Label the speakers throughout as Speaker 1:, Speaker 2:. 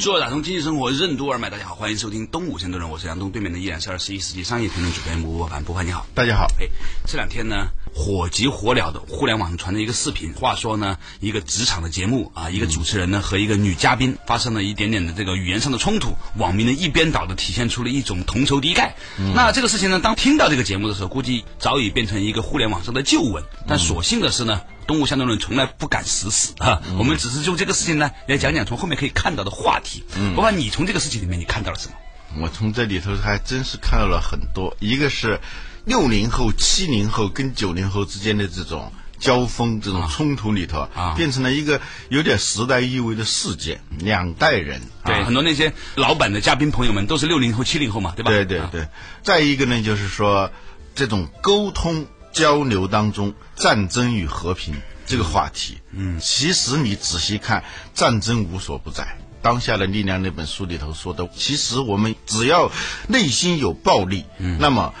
Speaker 1: 做打通经济生活任督二脉，大家好，欢迎收听东吴相对论，我是杨东，对面的依然是二十一世纪商业评论主编吴伯凡，博凡你好。
Speaker 2: 大家好。
Speaker 1: 哎，这两天呢，火急火燎的互联网上传的一个视频，话说呢，一个职场的节目啊，一个主持人呢和一个女嘉宾发生了一点点的这个语言上的冲突，网民呢一边倒的体现出了一种同仇敌忾。那这个事情呢，当听到这个节目的时候，估计早已变成一个互联网上的旧闻。但所幸的是呢。东吴相对论从来不敢死死啊，我们只是就这个事情呢来讲讲从后面可以看到的话题。嗯，不管你从这个事情里面你看到了什么？
Speaker 2: 我从这里头还真是看到了很多，一个是六零后、七零后跟九零后之间的这种交锋、这种冲突里头啊，变成了一个有点时代意味的事件。两代人，
Speaker 1: 对很多那些老板的嘉宾朋友们都是六零后、七零后嘛，对吧？
Speaker 2: 对对对。再一个呢，就是说这种沟通。交流当中，战争与和平这个话题，嗯，其实你仔细看，战争无所不在。当下的力量那本书里头说的，其实我们只要内心有暴力，嗯，那么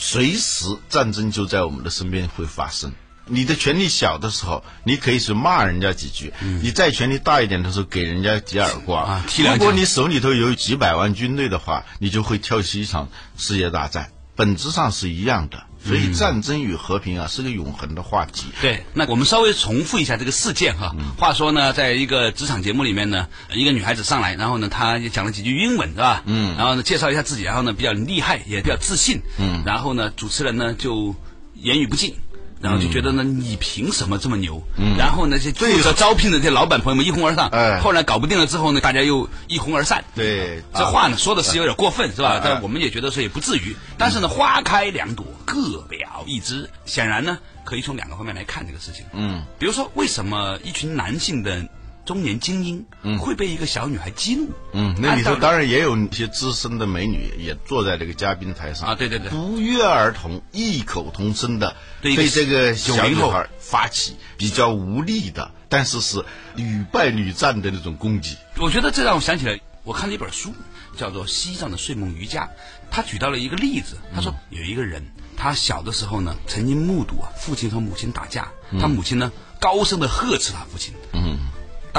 Speaker 2: 随时战争就在我们的身边会发生。你的权力小的时候，你可以去骂人家几句；你再权力大一点的时候，给人家几耳光。啊，如果你手里头有几百万军队的话，你就会挑起一场世界大战，本质上是一样的。所以战争与和平啊是个永恒的话题。
Speaker 1: 对，那我们稍微重复一下这个事件哈。话说呢，在一个职场节目里面呢，一个女孩子上来，然后呢，她也讲了几句英文，是吧？嗯。然后呢，介绍一下自己，然后呢，比较厉害，也比较自信。嗯。然后呢，主持人呢就言语不尽。然后就觉得呢，你凭什么这么牛？嗯，然后那些负责招聘的这些老板朋友们一哄而上。哎，后来搞不定了之后呢，大家又一哄而散。
Speaker 2: 对，
Speaker 1: 这话呢说的是有点过分，是吧？但我们也觉得说也不至于。但是呢，花开两朵，各表一枝。显然呢，可以从两个方面来看这个事情。嗯，比如说，为什么一群男性的？中年精英会被一个小女孩激怒。
Speaker 2: 嗯，那里头当然也有一些资深的美女也坐在这个嘉宾台上
Speaker 1: 啊。对对对，
Speaker 2: 不约而同、异口同声的对这个小女孩发起比较无力的，但是是屡败屡战的那种攻击。
Speaker 1: 我觉得这让我想起来，我看了一本书，叫做《西藏的睡梦瑜伽》，他举到了一个例子。他说有一个人，他小的时候呢，曾经目睹啊父亲和母亲打架，他母亲呢高声的呵斥他父亲。嗯。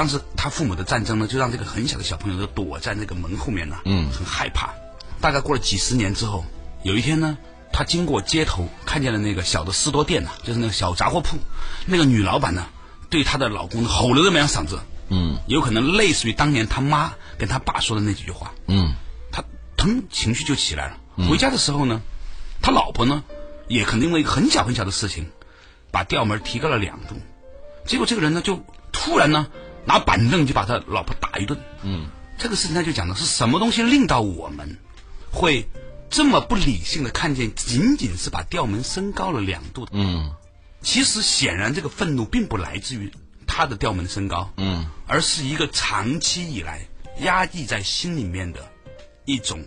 Speaker 1: 当时他父母的战争呢，就让这个很小的小朋友都躲在那个门后面呢，嗯，很害怕。大概过了几十年之后，有一天呢，他经过街头，看见了那个小的士多店呐，就是那个小杂货铺，那个女老板呢，对她的老公吼了这么两嗓子，嗯，有可能类似于当年他妈跟他爸说的那几句话，嗯，他腾情绪就起来了。回家的时候呢，他老婆呢，也可能因为一个很小很小的事情，把调门提高了两度，结果这个人呢，就突然呢。拿板凳就把他老婆打一顿。嗯，这个事情他就讲的是什么东西令到我们会这么不理性的看见，仅仅是把调门升高了两度。嗯，其实显然这个愤怒并不来自于他的调门升高。嗯，而是一个长期以来压抑在心里面的一种。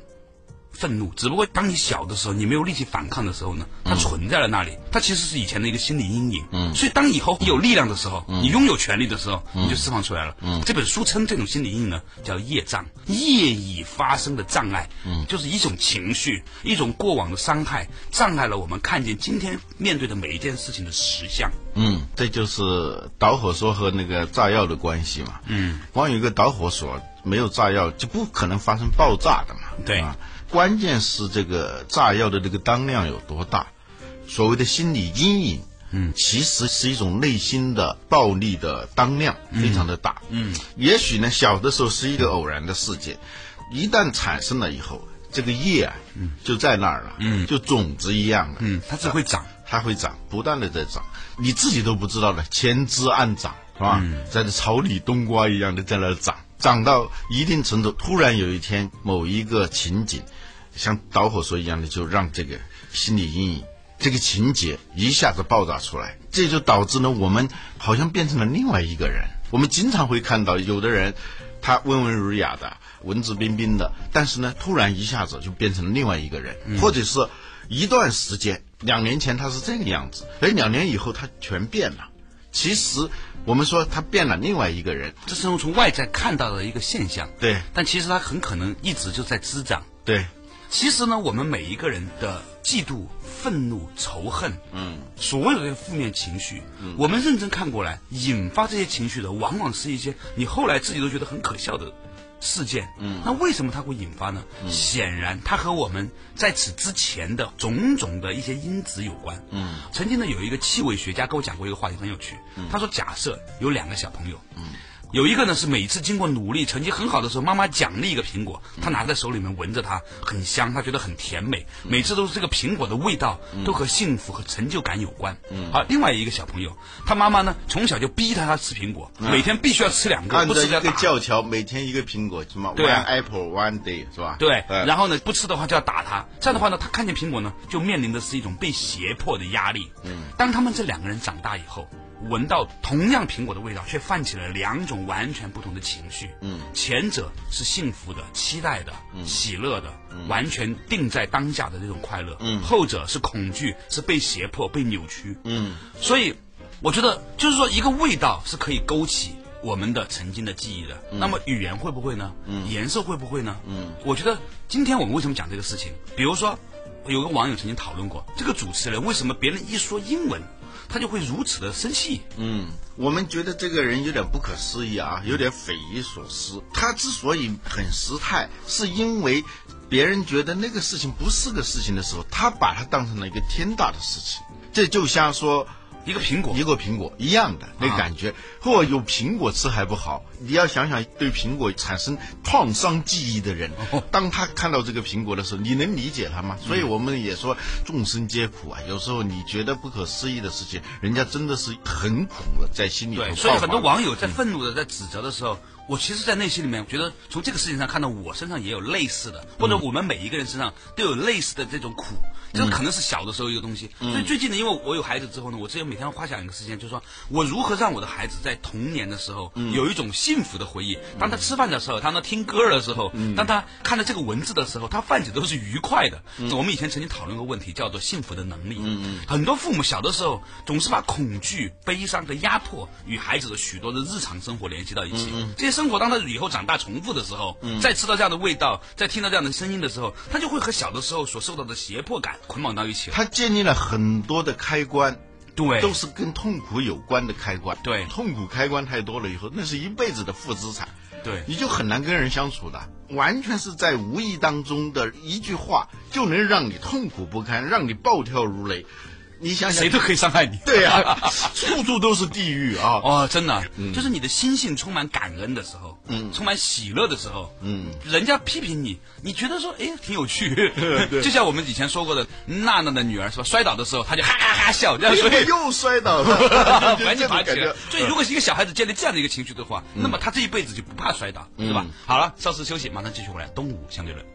Speaker 1: 愤怒，只不过当你小的时候，你没有力气反抗的时候呢，它存在了那里。它其实是以前的一个心理阴影。嗯，所以当以后你有力量的时候，你拥有权利的时候，你就释放出来了。嗯，这本书称这种心理阴影呢叫业障，业已发生的障碍。嗯，就是一种情绪，一种过往的伤害，障碍了我们看见今天面对的每一件事情的实相。
Speaker 2: 嗯，这就是导火索和那个炸药的关系嘛。嗯，光有一个导火索，没有炸药就不可能发生爆炸的嘛。
Speaker 1: 对。
Speaker 2: 关键是这个炸药的这个当量有多大？所谓的心理阴影，嗯，其实是一种内心的暴力的当量非常的大，嗯，也许呢，小的时候是一个偶然的事件，一旦产生了以后，这个叶啊，嗯，就在那儿了，嗯，就种子一样的，
Speaker 1: 嗯，它只会长，
Speaker 2: 它会长，不断的在长，你自己都不知道的，千枝暗长，是吧？在这草里冬瓜一样的在那儿长，长到一定程度，突然有一天某一个情景。像导火索一样的，就让这个心理阴影、这个情节一下子爆炸出来，这就导致呢，我们好像变成了另外一个人。我们经常会看到有的人，他温文儒雅的，文质彬彬的，但是呢，突然一下子就变成了另外一个人，或者是一段时间，两年前他是这个样子，哎，两年以后他全变了。其实我们说他变了另外一个人，
Speaker 1: 这是从从外在看到的一个现象。
Speaker 2: 对
Speaker 1: 但其实他很可能一直就在滋长。
Speaker 2: 对，
Speaker 1: 其实呢，我们每一个人的嫉妒、愤怒、仇恨，嗯，所有的负面情绪，嗯，我们认真看过来，引发这些情绪的，往往是一些你后来自己都觉得很可笑的事件，嗯，那为什么它会引发呢？显然，它和我们在此之前的种种的一些因子有关，嗯，曾经呢，有一个气味学家跟我讲过一个话题，很有趣，他说，假设有两个小朋友，嗯。有一个呢是每次经过努力，成绩很好的时候，妈妈奖励一个苹果，他拿在手里面闻着它，很香，他觉得很甜美。每次都是这个苹果的味道，都和幸福和成就感有关。好，另外一个小朋友，他妈妈呢从小就逼他他吃苹果，每天必须要吃两个，不吃
Speaker 2: 一个
Speaker 1: 打。
Speaker 2: 教条，每天一个苹果，什么 one apple one day 是吧？
Speaker 1: 对，
Speaker 2: 呃
Speaker 1: 然后呢，不吃的话就要打他。这样的话呢，他看见苹果呢，就面临的是一种被胁迫的压力。嗯，当他们这两个人长大以后，闻到同样苹果的味道，却泛起了两种完全不同的情绪。嗯，前者是幸福的、期待的、喜乐的，完全定在当下的这种快乐。嗯，后者是恐惧，是被胁迫、被扭曲。嗯，所以我觉得，就是说，一个味道是可以勾起我们的曾经的记忆的。那么语言会不会呢？嗯，颜色会不会呢？嗯，我觉得今天我们为什么讲这个事情？比如说，有个网友曾经讨论过，这个主持人为什么别人一说英文，他就会如此的生气？
Speaker 2: 嗯，我们觉得这个人有点不可思议啊，有点匪夷所思。他之所以很失态，是因为别人觉得那个事情不是个事情的时候，他把它当成了一个天大的事情。这就像说
Speaker 1: 一个苹果，
Speaker 2: 一个苹果一样的那感觉，或有苹果吃还不好。你要想想，对苹果产生创伤记忆的人，当他看到这个苹果的时候，你能理解他吗？所以我们也说众生皆苦啊。有时候你觉得不可思议的事情，人家真的是很苦了，在心里头
Speaker 1: 对，所以很多网友在愤怒的在指责的时候，我其实，在内心里面觉得，从这个事情上看到我身上也有类似的，或者我们每一个人身上都有类似的这种苦，这个可能是小的时候一个东西。所以最近呢，因为我有孩子之后呢，我之前每天花想一个时间，就是说我如何让我的孩子在童年的时候有一种幸福的回忆。当他吃饭的时候，当他听歌的时候，当他看到这个文字的时候，他泛起都是愉快的。我们以前曾经讨论过问题，叫做幸福的能力。很多父母小的时候总是把恐惧、悲伤和压迫与孩子的许多的日常生活联系到一起。这些生活当他以后长大重复的时候，再吃到这样的味道，再听到这样的声音的时候，他就会和小的时候所受到的胁迫感捆绑到一起了。
Speaker 2: 他建立了很多的开关，
Speaker 1: 对
Speaker 2: 都是跟痛苦有关的开关。
Speaker 1: 对
Speaker 2: 痛苦开关太多了以后，那是一辈子的负资产。
Speaker 1: 对
Speaker 2: 你就很难跟人相处的，完全是在无意当中的一句话，就能让你痛苦不堪，让你暴跳如雷。你想想，
Speaker 1: 谁都可以伤害你。
Speaker 2: 对啊，处处都是地狱啊！
Speaker 1: 哦，真的，就是你的心性充满感恩的时候，嗯，充满喜乐的时候，嗯，人家批评你，你觉得说，哎，挺有趣，就像我们以前说过的，娜娜的女儿是吧？摔倒的时候，她就哈哈哈笑，
Speaker 2: 又摔倒了，
Speaker 1: 赶紧爬起来。所以，如果是一个小孩子建立这样的一个情绪的话，那么他这一辈子就不怕摔倒，对吧？好了，稍事休息，马上继续回来。东吴相对论。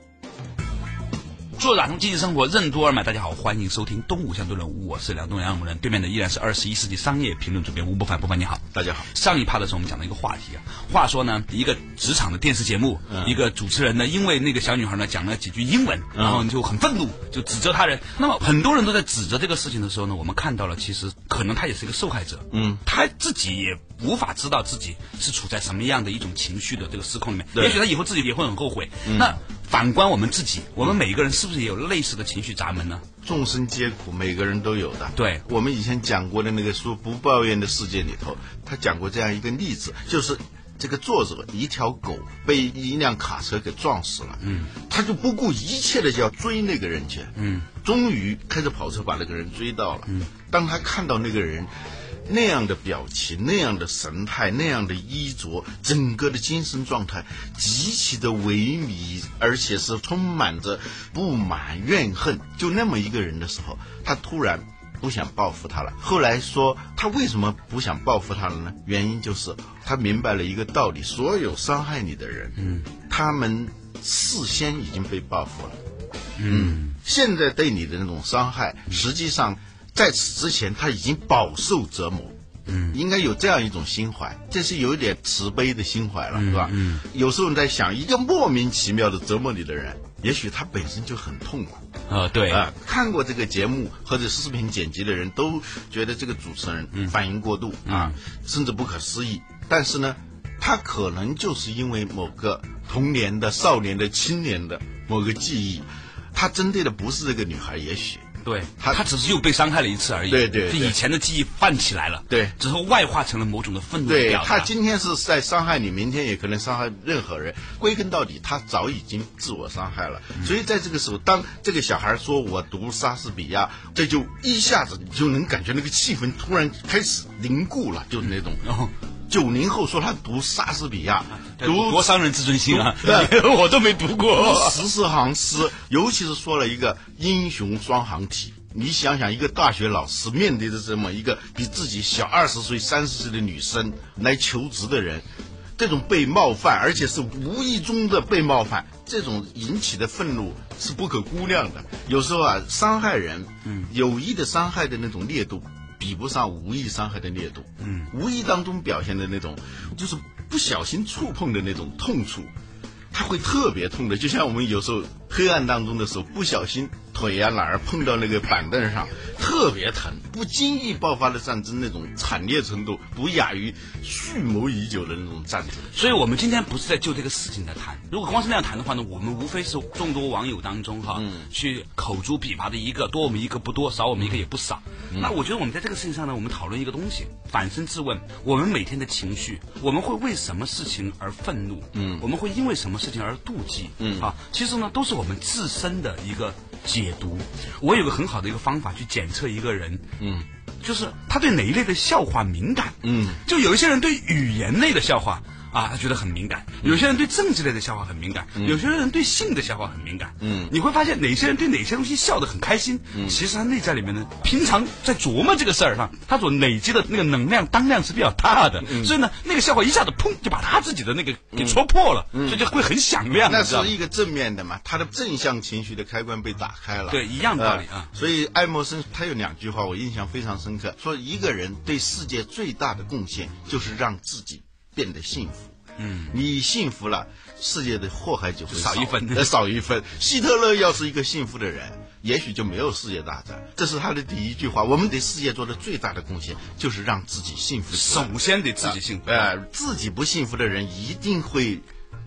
Speaker 1: 做打通经济生活任督二脉，大家好，欢迎收听东吴相对论，我是梁东梁人，对面的依然是二十一世纪商业评论主编吴伯凡，伯凡你好。
Speaker 2: 大家好，
Speaker 1: 上一趴的时候，我们讲了一个话题啊。话说呢，一个职场的电视节目，一个主持人呢，因为那个小女孩呢讲了几句英文，然后就很愤怒，就指责他人。那么很多人都在指责这个事情的时候呢，我们看到了，其实可能他也是一个受害者，嗯，他自己也无法知道自己是处在什么样的一种情绪的这个失控里面，也许他以后自己也会很后悔。那反观我们自己，我们每一个人是不是也有类似的情绪闸门呢？
Speaker 2: 众生皆苦，每个人都有的。
Speaker 1: 对
Speaker 2: 我们以前讲过的那个书《不抱怨的世界》里头，他讲过这样一个例子，就是这个作者一条狗被一辆卡车给撞死了，嗯，他就不顾一切的就要追那个人去，嗯，终于开着跑车把那个人追到了，嗯，当他看到那个人。那样的表情，那样的神态，那样的衣着，整个的精神状态极其的萎靡，而且是充满着不满、怨恨。就那么一个人的时候，他突然不想报复他了。后来说他为什么不想报复他了呢？原因就是他明白了一个道理：所有伤害你的人，嗯，他们事先已经被报复了。嗯，现在对你的那种伤害，实际上在此之前他已经饱受折磨。嗯，应该有这样一种心怀，这是有一点慈悲的心怀了，是吧？嗯，有时候你在想，一个莫名其妙的折磨你的人，也许他本身就很痛苦。
Speaker 1: 啊，对
Speaker 2: 啊，看过这个节目或者视频剪辑的人都觉得这个主持人反应过度啊，甚至不可思议。但是呢，他可能就是因为某个童年的、少年的、青年的某个记忆，他针对的不是这个女孩，也许
Speaker 1: 对，
Speaker 2: 他
Speaker 1: 他只是又被伤害了一次而已。
Speaker 2: 对对对
Speaker 1: 就以前的记忆泛起来了。
Speaker 2: 对
Speaker 1: 之后外化成了某种的愤怒
Speaker 2: 对。他今天是在伤害你，明天也可能伤害任何人。归根到底，他早已经自我伤害了。
Speaker 1: 嗯
Speaker 2: 所以在这个时候，当这个小孩说我读莎士比亚，这就一下子你就能感觉那个气氛突然开始凝固了，就是那种。
Speaker 1: 哦
Speaker 2: 九零后说他读莎士比亚，读
Speaker 1: 多伤人自尊心啊！
Speaker 2: 对
Speaker 1: 我都没读过。
Speaker 2: 十四行诗，尤其是说了一个英雄双行体。你想想，一个大学老师面对着这么一个比自己小二十岁、三十岁的女生来求职的人，这种被冒犯，而且是无意中的被冒犯，这种引起的愤怒是不可估量的。有时候啊，伤害人，嗯，有意的伤害的那种烈度，比不上无意伤害的烈度。嗯，无意当中表现的那种，就是不小心触碰的那种痛处，它会特别痛的。就像我们有时候黑暗当中的时候，不小心腿啊哪儿碰到那个板凳上，特别疼。不经意爆发的战争，那种惨烈程度不亚于蓄谋已久的那种战争。
Speaker 1: 所以我们今天不是在就这个事情在谈。如果光是那样谈的话呢，我们无非是众多网友当中哈，
Speaker 2: 嗯
Speaker 1: 去口诛笔伐的一个，多我们一个不多，少我们一个也不少。
Speaker 2: 嗯
Speaker 1: 那我觉得我们在这个事情上呢，我们讨论一个东西，反身自问：我们每天的情绪，我们会为什么事情而愤怒？嗯，我们会因为什么事情而妒忌？嗯，啊，其实呢，都是我们自身的一个解读。我有个很好的一个方法去检测一个人，嗯，就是他对哪一类的笑话敏感。嗯，就有一些人对语言类的笑话。啊，他觉得很敏感。有些人对政治类的笑话很敏感，有些人对性的笑话很敏感。嗯，你会发现哪些人对哪些东西笑得很开心，其实他内在里面呢，平常在琢磨这个事儿上，他所累积的那个能量当量是比较大的。所以呢，那个笑话一下子砰就把他自己的那个给戳破了，所以就会很响亮。
Speaker 2: 那是一个正面的嘛，他的正向情绪的开关被打开了。
Speaker 1: 对一样道理啊
Speaker 2: 呃所以爱默生他有两句话我印象非常深刻，说一个人对世界最大的贡献就是让自己变得幸福。嗯，你幸福了，世界的祸害就会
Speaker 1: 少一分
Speaker 2: 呃，少一分。希特勒要是一个幸福的人，也许就没有世界大战。这是他的第一句话。我们对世界做的最大的贡献，就是让自己幸福。
Speaker 1: 首先得自己幸福。
Speaker 2: 呃，自己不幸福的人一定会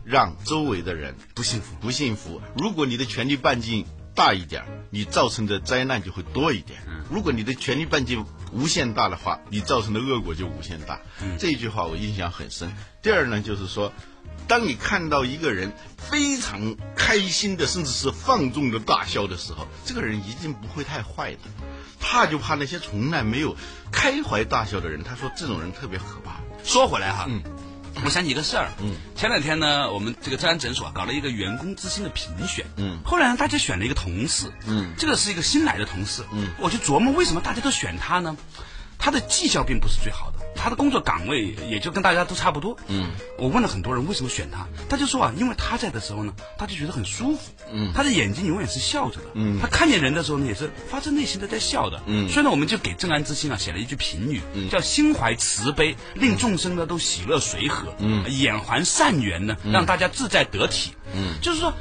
Speaker 2: 让周围的人不幸福，不幸福。如果你的权力半径大一点，你造成的灾难就会多一点；嗯如果你的权力半径无限大的话，你造成的恶果就无限大。这一句话我印象很深。第二呢，就是说。当你看到一个人非常开心的，甚至是放纵的大笑的时候，这个人一定不会太坏的。怕就怕那些从来没有开怀大笑的人。他说这种人特别可怕。
Speaker 1: 说回来哈，嗯，我想起一个事儿，嗯，前两天呢，我们这个治安诊所啊搞了一个员工之星的评选，嗯，后来呢，大家选了一个同事，嗯，这个是一个新来的同事，嗯，我就琢磨为什么大家都选他呢？他的绩效并不是最好的，他的工作岗位也就跟大家都差不多。嗯，我问了很多人为什么选他，他就说啊，因为他在的时候呢，他就觉得很舒服。嗯，他的眼睛永远是笑着的。嗯，他看见人的时候呢，也是发自内心的在笑的。嗯，所以呢，我们就给正安之星啊写了一句评语，叫心怀慈悲，令众生呢都喜乐随和。嗯，眼还善缘呢，让大家自在得体。嗯，就是说。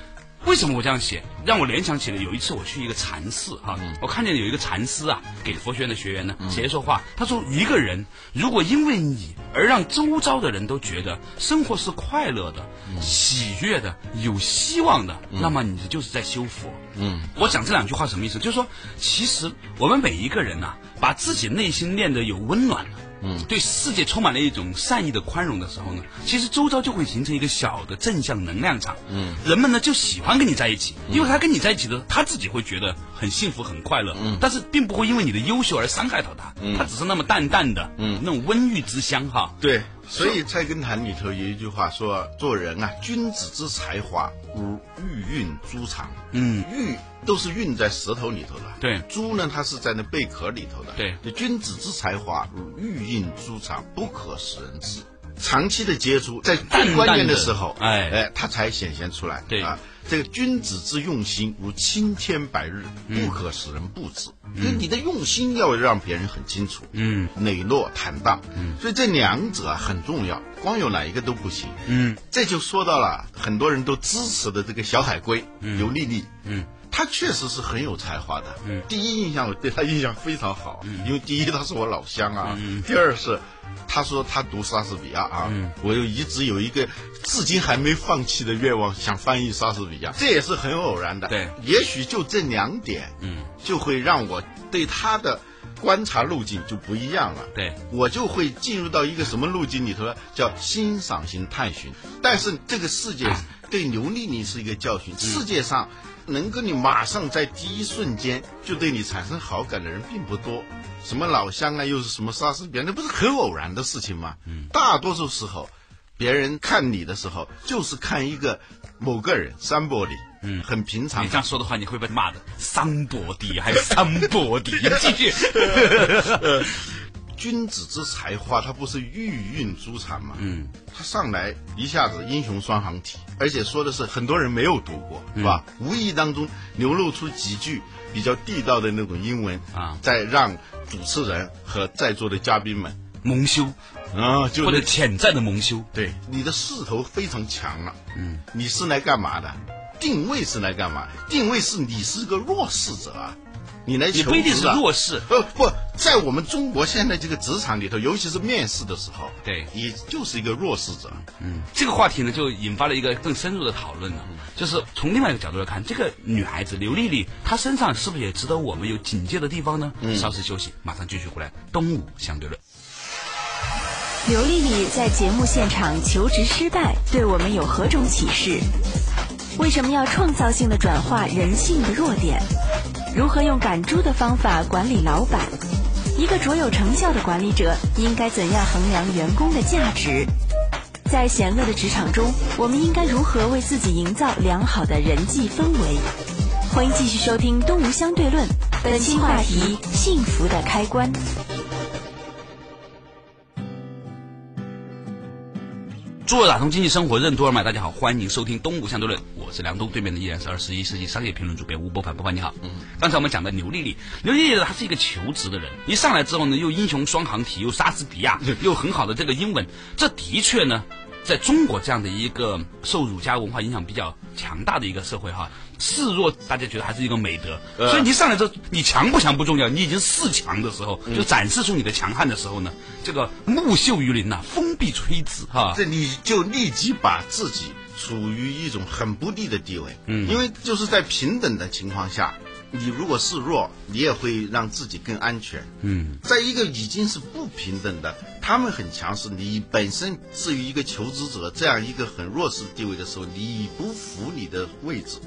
Speaker 1: 为什么我这样写？让我联想起了有一次我去一个禅寺哈、我看见有一个禅师啊，给佛学院的学员呢写一说话，他说一个人如果因为你而让周遭的人都觉得生活是快乐的、喜悦的、有希望的，那么你就是在修佛。嗯，我讲这两句话什么意思？就是说，其实我们每一个人呐、把自己内心练得有温暖了。嗯，对世界充满了一种善意的宽容的时候呢，其实周遭就会形成一个小的正向能量场。嗯，人们呢就喜欢跟你在一起，因为他跟你在一起的，他自己会觉得很幸福、很快乐。嗯，但是并不会因为你的优秀而伤害到他。嗯，他只是那么淡淡的，嗯，那种温郁之香哈。
Speaker 2: 对，所以《菜根谭》里头有一句话说：“做人啊，君子之才华如玉韵珠藏。”
Speaker 1: 嗯，
Speaker 2: 玉都是运在石头里头的，
Speaker 1: 对。
Speaker 2: 珠呢它是在那贝壳里头的，
Speaker 1: 对。
Speaker 2: 君子之才华如玉印珠藏，不可使人知。长期的接触，在最关键的时候，
Speaker 1: 哎。
Speaker 2: 哎，它才显现出来。
Speaker 1: 对。
Speaker 2: 啊，这个君子之用心如青天白日，
Speaker 1: 嗯。
Speaker 2: 不可使人不知。因为你的用心要让别人很清楚，
Speaker 1: 嗯，
Speaker 2: 磊落坦荡，嗯，所以这两者啊很重要，光有哪一个都不行。
Speaker 1: 嗯，
Speaker 2: 这就说到了很多人都支持的这个小海龟刘丽丽，
Speaker 1: 嗯。
Speaker 2: 她确实是很有才华的。嗯，第一印象我对他印象非常好，因为第一他是我老乡啊，第二是他说他读莎士比亚啊，我又一直有一个至今还没放弃的愿望，想翻译莎士比亚，这也是很偶然的。
Speaker 1: 对
Speaker 2: 也许就这两点，嗯，就会让我对他的观察路径就不一样了。
Speaker 1: 对，
Speaker 2: 我就会进入到一个什么路径里头呢？叫欣赏型探寻。但是这个世界对刘丽丽是一个教训，世界上能跟你马上在第一瞬间就对你产生好感的人并不多。什么老乡啊，又是什么莎士比亚，那不是很偶然的事情吗？嗯大多数时候，别人看你的时候，就是看一个某个人，somebody，嗯，很平常
Speaker 1: 你这样说的话，你会被骂的。桑博迪还是桑博迪？继续。
Speaker 2: 君子之才华，他不是玉韵珠产吗？嗯，他上来一下子英雄双行体，而且说的是很多人没有读过，是吧？无意当中流露出几句比较地道的那种英文
Speaker 1: 啊
Speaker 2: 再让主持人和在座的嘉宾们
Speaker 1: 蒙羞，
Speaker 2: 啊，就
Speaker 1: 或者潜在的蒙羞。
Speaker 2: 对你的势头非常强了。嗯，你是来干嘛的？定位是来干嘛？定位是你是个弱势者啊，你来求
Speaker 1: 你不一定是
Speaker 2: 职啊
Speaker 1: 弱势，
Speaker 2: 呃不，在我们中国现在这个职场里头，尤其是面试的时候，
Speaker 1: 对
Speaker 2: 你就是一个弱势者。
Speaker 1: 嗯这个话题呢，就引发了一个更深入的讨论了。就是从另外一个角度来看，这个女孩子刘丽丽，她身上是不是也值得我们有警戒的地方呢？稍事休息，马上继续回来。东吴相对论。
Speaker 3: 刘丽丽在节目现场求职失败，对我们有何种启示？为什么要创造性的转化人性的弱点？如何用赶猪的方法管理老板？一个卓有成效的管理者应该怎样衡量员工的价值？在险恶的职场中，我们应该如何为自己营造良好的人际氛围？欢迎继续收听《东吴相对论》，本期话题：幸福的开关。
Speaker 1: 做打通经济生活任督二脉，大家好，欢迎收听《东吴相对论》，我是梁东，对面的依然是二十一世纪商业评论主编吴伯凡，伯凡你好。嗯，刚才我们讲的刘丽丽，刘丽丽呢，她是一个求职的人，一上来之后呢，又英雄双行体，又莎士比亚，又很好的这个英文，这的确呢，在中国这样的一个受儒家文化影响比较强大的一个社会哈，示弱大家觉得还是一个美德，所以你上来之后，你强不强不重要，你已经示强的时候，就展示出你的强悍的时候呢，这个木秀于林呐、风必摧之哈。
Speaker 2: 这你就立即把自己处于一种很不利的地位，嗯，因为就是在平等的情况下，你如果示弱，你也会让自己更安全，嗯，在一个已经是不平等的，他们很强势，你本身至于一个求职者这样一个很弱势地位的时候，你不服你的位置，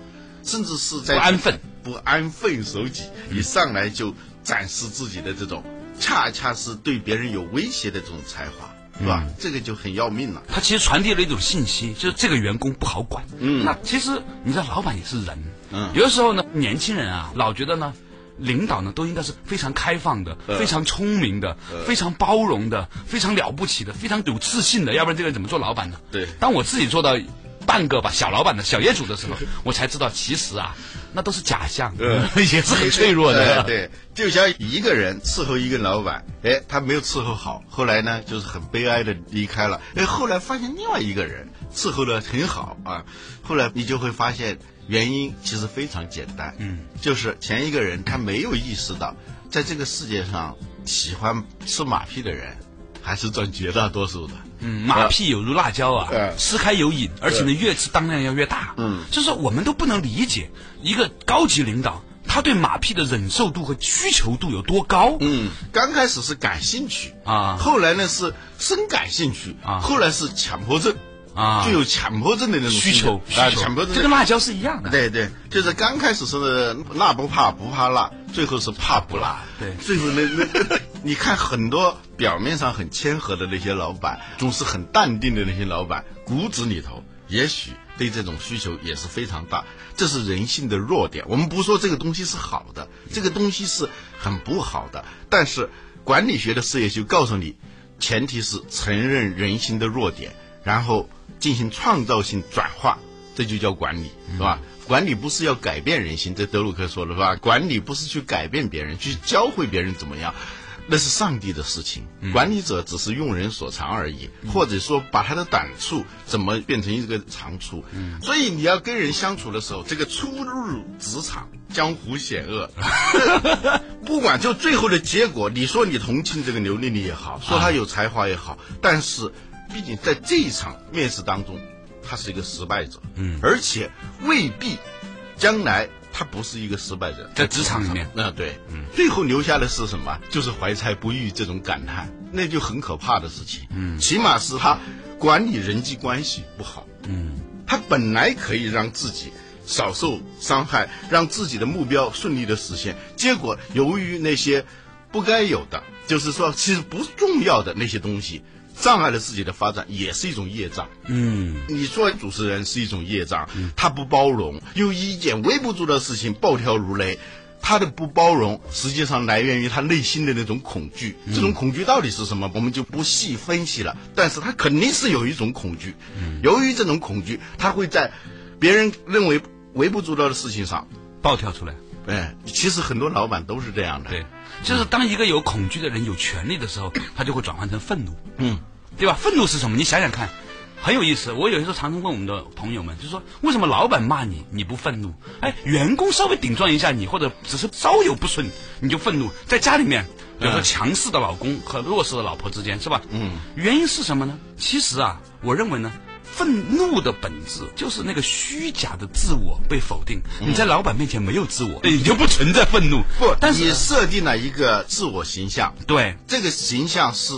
Speaker 2: 甚至是在
Speaker 1: 不安分，
Speaker 2: 不安分守己，一上来就展示自己的这种，恰恰是对别人有威胁的这种才华。是吧？这个就很要命了。
Speaker 1: 他其实传递了一种信息，就是这个员工不好管。嗯，那其实你知道，老板也是人。
Speaker 2: 嗯
Speaker 1: 有的时候呢，年轻人啊，老觉得呢。领导呢，都应该是非常开放的、非常聪明的、非常包容的、非常了不起的、非常有自信的，要不然这个人怎么做老板呢？
Speaker 2: 对
Speaker 1: 当我自己做到半个吧小老板的小业主的时候，我才知道其实啊，那都是假象，也是很脆弱的。
Speaker 2: 对，对就像一个人伺候一个老板，哎，他没有伺候好，后来呢，就是很悲哀的离开了。哎，后来发现另外一个人伺候的很好啊，后来你就会发现原因其实非常简单，嗯，就是前一个人他没有意识到，在这个世界上喜欢吃马屁的人，还是占绝大多数的。
Speaker 1: 嗯，马屁有如辣椒啊，
Speaker 2: 呃
Speaker 1: 吃开有瘾，而且呢，越吃当量要越大。
Speaker 2: 嗯，
Speaker 1: 就是说我们都不能理解一个高级领导他对马屁的忍受度和需求度有多高。
Speaker 2: 嗯，刚开始是感兴趣
Speaker 1: 啊
Speaker 2: 后来呢是深感兴趣
Speaker 1: 啊
Speaker 2: 后来是强迫症
Speaker 1: 啊
Speaker 2: 具有强迫症的那种
Speaker 1: 需求需
Speaker 2: 啊，
Speaker 1: 求，
Speaker 2: 强迫症
Speaker 1: 这跟辣椒是一样的。
Speaker 2: 对对，就是刚开始是辣不怕不怕辣，最后是怕不辣。
Speaker 1: 对
Speaker 2: 最后那那，你看很多表面上很谦和的那些老板，总是很淡定的那些老板，骨子里头也许对这种需求也是非常大。这是人性的弱点。我们不说这个东西是好的，这个东西是很不好的，但是管理学的事业就告诉你。前提是承认人性的弱点，然后进行创造性转化，这就叫管理，是吧？管理不是要改变人心，这德鲁克说的是吧？管理不是去改变别人，去教会别人怎么样。那是上帝的事情，管理者只是用人所长而已，或者说把他的短处怎么变成一个长处。所以你要跟人相处的时候，这个初入职场，江湖险恶，不管就最后的结果，你说你同情这个刘丽丽也好，说她有才华也好，但是毕竟在这一场面试当中，他是一个失败者，嗯，而且未必将来。他不是一个失败者，
Speaker 1: 在职场里面，
Speaker 2: 那对，嗯，最后留下的是什么？就是怀才不遇这种感叹，那就很可怕的事情。嗯，起码是他管理人际关系不好。嗯，他本来可以让自己少受伤害，让自己的目标顺利的实现，结果由于那些不该有的，就是说其实不重要的那些东西。障碍了自己的发展，也是一种业障。嗯，你做主持人是一种业障，他不包容，有一件微不足道的事情暴跳如雷，他的不包容实际上来源于他内心的那种恐惧。这种恐惧到底是什么？我们就不细分析了。但是他肯定是有一种恐惧。由于这种恐惧，他会在别人认为微不足道的事情上
Speaker 1: 暴跳出来。
Speaker 2: 哎，其实很多老板都是这样的。
Speaker 1: 对，就是当一个有恐惧的人有权利的时候，他就会转换成愤怒。嗯。对吧？愤怒是什么？你想想看，很有意思。我有时候常常问我们的朋友们，就是说，为什么老板骂你你不愤怒？哎，员工稍微顶撞一下你，或者只是稍有不顺你就愤怒。在家里面，比如说强势的老公和弱势的老婆之间，是吧？嗯。原因是什么呢？其实啊，我认为呢，愤怒的本质就是那个虚假的自我被否定。你在老板面前没有自我，你就不存在愤怒。
Speaker 2: 不，但是你设定了一个自我形象。
Speaker 1: 对，
Speaker 2: 这个形象是。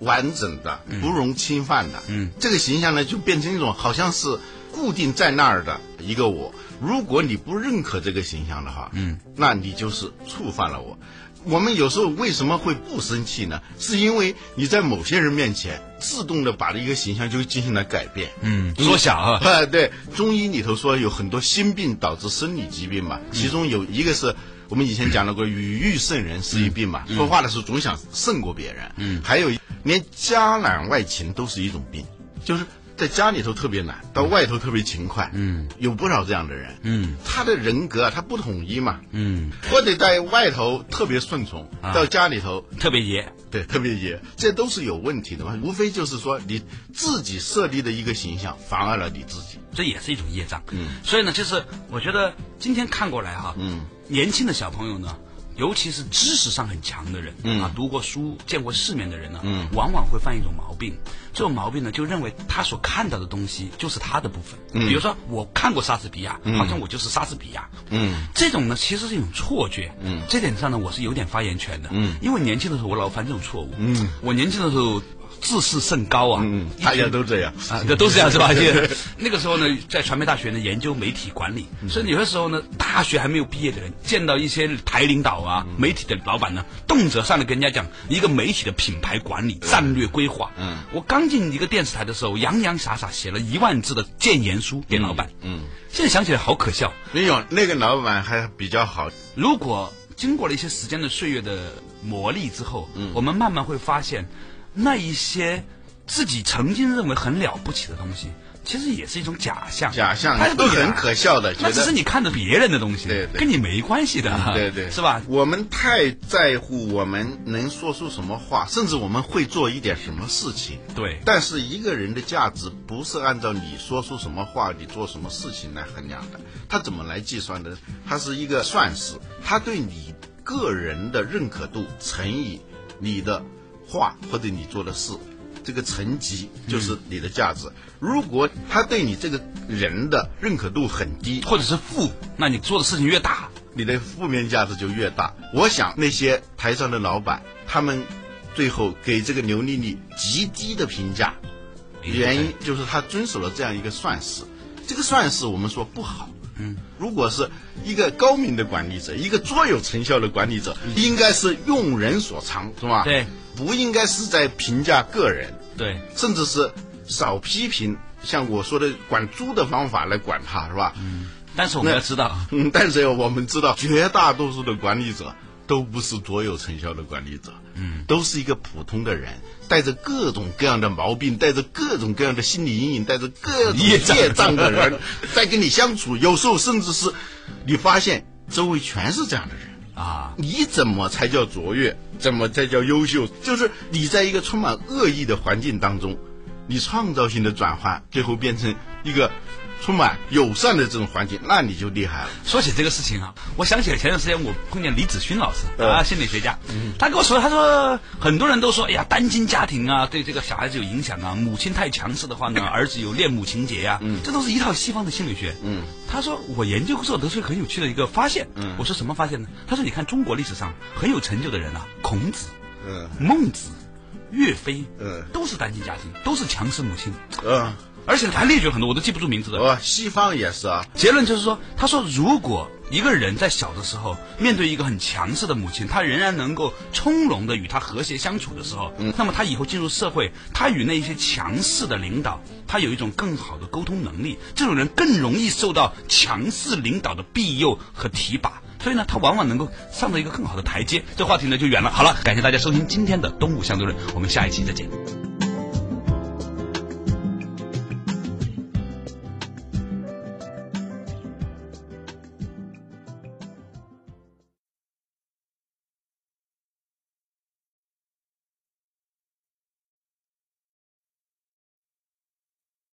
Speaker 2: 完整的，不容侵犯的，嗯，这个形象呢，就变成一种好像是固定在那儿的一个我。如果你不认可这个形象的话，嗯，那你就是触犯了我。我们有时候为什么会不生气呢？是因为你在某些人面前自动的把一个形象就进行了改变，
Speaker 1: 嗯，缩小啊。
Speaker 2: 啊，对，中医里头说有很多心病导致生理疾病嘛，其中有一个是。我们以前讲了过，语欲胜人是一病嘛，说话的时候总想胜过别人。嗯，还有连家懒外勤都是一种病，就是在家里头特别难，到外头特别勤快。嗯，有不少这样的人。嗯，他的人格啊，他不统一嘛。嗯，或者在外头特别顺从，到家里头
Speaker 1: 特别野。
Speaker 2: 对，特别野，这都是有问题的嘛。无非就是说你自己设立的一个形象妨碍了你自己，
Speaker 1: 这也是一种业障。嗯，所以呢，就是我觉得今天看过来哈，嗯。年轻的小朋友呢，尤其是知识上很强的人，啊，读过书、见过世面的人呢，往往会犯一种毛病。这种毛病呢，就认为他所看到的东西就是他的部分。比如说，我看过莎士比亚，好像我就是莎士比亚。嗯，这种呢，其实是一种错觉。嗯，这点上呢，我是有点发言权的。嗯，因为年轻的时候我老犯这种错误。嗯，我年轻的时候。自视甚高啊！
Speaker 2: 嗯，大家都这样
Speaker 1: 啊，这都是这样是吧？那个时候呢，在传媒大学呢研究媒体管理，所以有的时候呢，大学还没有毕业的人见到一些台领导啊、媒体的老板呢，动辄上来跟人家讲一个媒体的品牌管理、战略规划。嗯，我刚进一个电视台的时候，洋洋洒洒写了一万字的谏言书给老板。嗯，现在想起来好可笑。
Speaker 2: 没有那个老板还比较好。
Speaker 1: 如果经过了一些时间的岁月的磨砺之后，嗯，我们慢慢会发现。那一些自己曾经认为很了不起的东西，其实也是一种假象。
Speaker 2: 假象，它都很可笑的。
Speaker 1: 那只是你看着别人的东西，
Speaker 2: 对对，
Speaker 1: 跟你没关系的。
Speaker 2: 对对，
Speaker 1: 是吧？
Speaker 2: 我们太在乎我们能说出什么话，甚至我们会做一点什么事情。
Speaker 1: 对。
Speaker 2: 但是一个人的价值不是按照你说出什么话、你做什么事情来衡量的。他怎么来计算的？他是一个算式，他对你个人的认可度乘以你的。话或者你做的事，这个层级就是你的价值。如果他对你这个人的认可度很低，
Speaker 1: 或者是负，那你做的事情越大，
Speaker 2: 你的负面价值就越大。我想那些台上的老板，他们最后给这个刘丽丽极低的评价，原因就是他遵守了这样一个算式。这个算式我们说不好。嗯，如果是一个高明的管理者，一个卓有成效的管理者，应该是用人所长，是吧？
Speaker 1: 对。
Speaker 2: 不应该是在评价个人，
Speaker 1: 对，
Speaker 2: 甚至是少批评，像我说的管猪的方法来管他，是吧？
Speaker 1: 嗯。但是我们要知道，
Speaker 2: 嗯，但是我们知道，绝大多数的管理者都不是卓有成效的管理者，嗯，都是一个普通的人，带着各种各样的毛病，带着各种各样的心理阴影，带着各种
Speaker 1: 业障
Speaker 2: 业障的人，在跟你相处，有时候甚至是你发现周围全是这样的人。
Speaker 1: 啊，
Speaker 2: 你怎么才叫卓越？怎么才叫优秀？就是你在一个充满恶意的环境当中，你创造性的转换，最后变成一个充满友善的这种环境，那你就厉害了。
Speaker 1: 说起这个事情啊，我想起了前段时间我碰见李子勋老师
Speaker 2: 嗯
Speaker 1: 啊，心理学家，他跟我说，他说很多人都说，哎呀，单亲家庭啊，对这个小孩子有影响啊，母亲太强势的话呢，儿子有恋母情节呀、这都是一套西方的心理学。
Speaker 2: 嗯，
Speaker 1: 他说我研究过得出很有趣的一个发现。
Speaker 2: 嗯
Speaker 1: 我说什么发现呢？他说你看中国历史上很有成就的人啊，孔子、
Speaker 2: 嗯
Speaker 1: 孟子、岳飞，
Speaker 2: 嗯
Speaker 1: 都是单亲家庭，都是强势母亲，
Speaker 2: 嗯，
Speaker 1: 而且还列举了很多，我都记不住名字的。
Speaker 2: 哦，西方也是啊，
Speaker 1: 结论就是说，他说，如果一个人在小的时候面对一个很强势的母亲，他仍然能够从容的与他和谐相处的时候，那么他以后进入社会，他与那些强势的领导，他有一种更好的沟通能力，这种人更容易受到强势领导的庇佑和提拔。所以呢，他往往能够上到一个更好的台阶。这话题呢就远了。好了，感谢大家收听今天的《东吴相对论》，我们下一期再见。